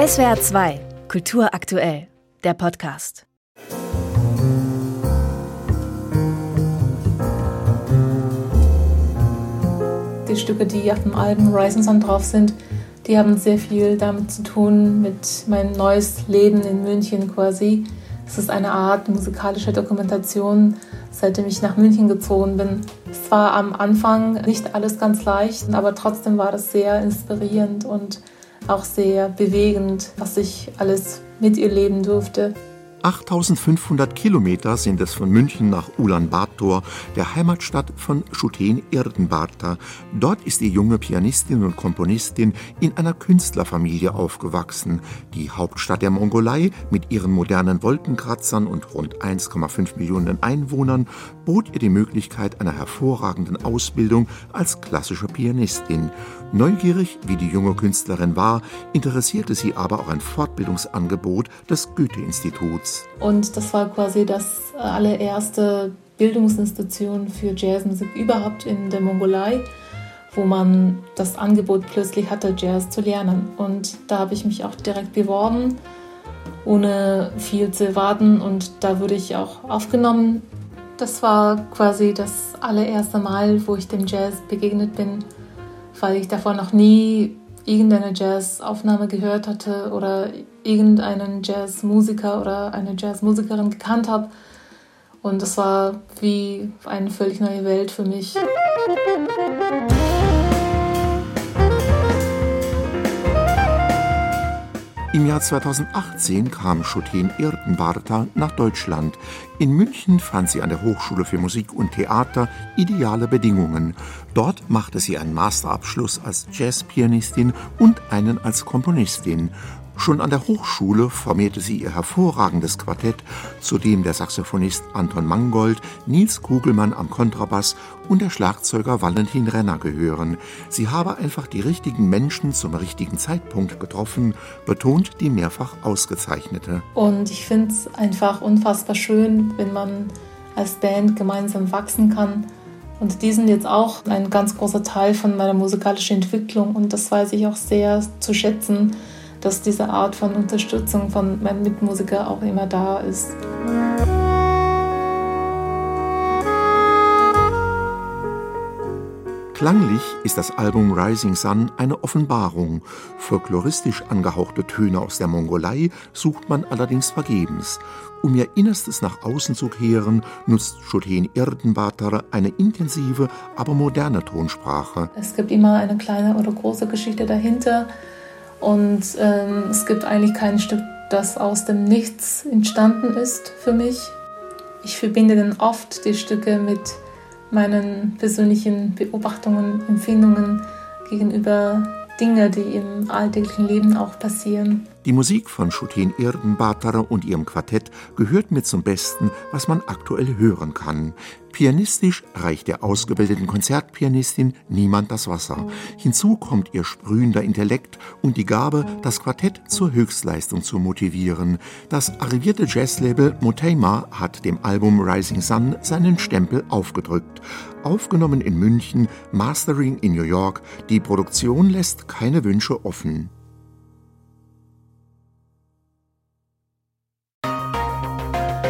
SWR 2, Kultur aktuell, der Podcast. Die Stücke, die auf dem Album Rising Sun drauf sind, die haben sehr viel damit zu tun, mit meinem neues Leben in München quasi. Es ist eine Art musikalische Dokumentation, seitdem ich nach München gezogen bin. Es war am Anfang nicht alles ganz leicht, aber trotzdem war es sehr inspirierend und auch sehr bewegend, was ich alles mit ihr leben durfte. 8500 Kilometer sind es von München nach Ulaanbaatar, der Heimatstadt von Shuten Irdenbarta. Dort ist die junge Pianistin und Komponistin in einer Künstlerfamilie aufgewachsen. Die Hauptstadt der Mongolei mit ihren modernen Wolkenkratzern und rund 1,5 Millionen Einwohnern bot ihr die Möglichkeit einer hervorragenden Ausbildung als klassische Pianistin. Neugierig wie die junge Künstlerin war, interessierte sie aber auch ein Fortbildungsangebot des Goethe-Instituts. Und das war quasi das allererste Bildungsinstitution für Jazzmusik überhaupt in der Mongolei, wo man das Angebot plötzlich hatte, Jazz zu lernen. Und da habe ich mich auch direkt beworben, ohne viel zu warten. Und da wurde ich auch aufgenommen. Das war quasi das allererste Mal, wo ich dem Jazz begegnet bin weil ich davor noch nie irgendeine Jazzaufnahme gehört hatte oder irgendeinen Jazzmusiker oder eine Jazzmusikerin gekannt habe. Und es war wie eine völlig neue Welt für mich. Im Jahr 2018 kam Schoten Irdenbarter nach Deutschland. In München fand sie an der Hochschule für Musik und Theater ideale Bedingungen. Dort machte sie einen Masterabschluss als Jazzpianistin und einen als Komponistin. Schon an der Hochschule formierte sie ihr hervorragendes Quartett, zu dem der Saxophonist Anton Mangold, Nils Kugelmann am Kontrabass und der Schlagzeuger Valentin Renner gehören. Sie habe einfach die richtigen Menschen zum richtigen Zeitpunkt getroffen, betont die mehrfach Ausgezeichnete. Und ich finde es einfach unfassbar schön, wenn man als Band gemeinsam wachsen kann. Und die sind jetzt auch ein ganz großer Teil von meiner musikalischen Entwicklung und das weiß ich auch sehr zu schätzen dass diese Art von Unterstützung von meinem Mitmusiker auch immer da ist. Klanglich ist das Album Rising Sun eine Offenbarung. Folkloristisch angehauchte Töne aus der Mongolei sucht man allerdings vergebens. Um ihr Innerstes nach außen zu kehren, nutzt Schoten Irdenbater eine intensive, aber moderne Tonsprache. Es gibt immer eine kleine oder große Geschichte dahinter. Und ähm, es gibt eigentlich kein Stück, das aus dem Nichts entstanden ist für mich. Ich verbinde dann oft die Stücke mit meinen persönlichen Beobachtungen, Empfindungen gegenüber Dinge, die im alltäglichen Leben auch passieren. Die Musik von Schutin Irdenbater und ihrem Quartett gehört mir zum Besten, was man aktuell hören kann. Pianistisch reicht der ausgebildeten Konzertpianistin niemand das Wasser. Hinzu kommt ihr sprühender Intellekt und die Gabe, das Quartett zur Höchstleistung zu motivieren. Das arrivierte Jazzlabel Moteima hat dem Album Rising Sun seinen Stempel aufgedrückt. Aufgenommen in München, Mastering in New York, die Produktion lässt keine Wünsche offen.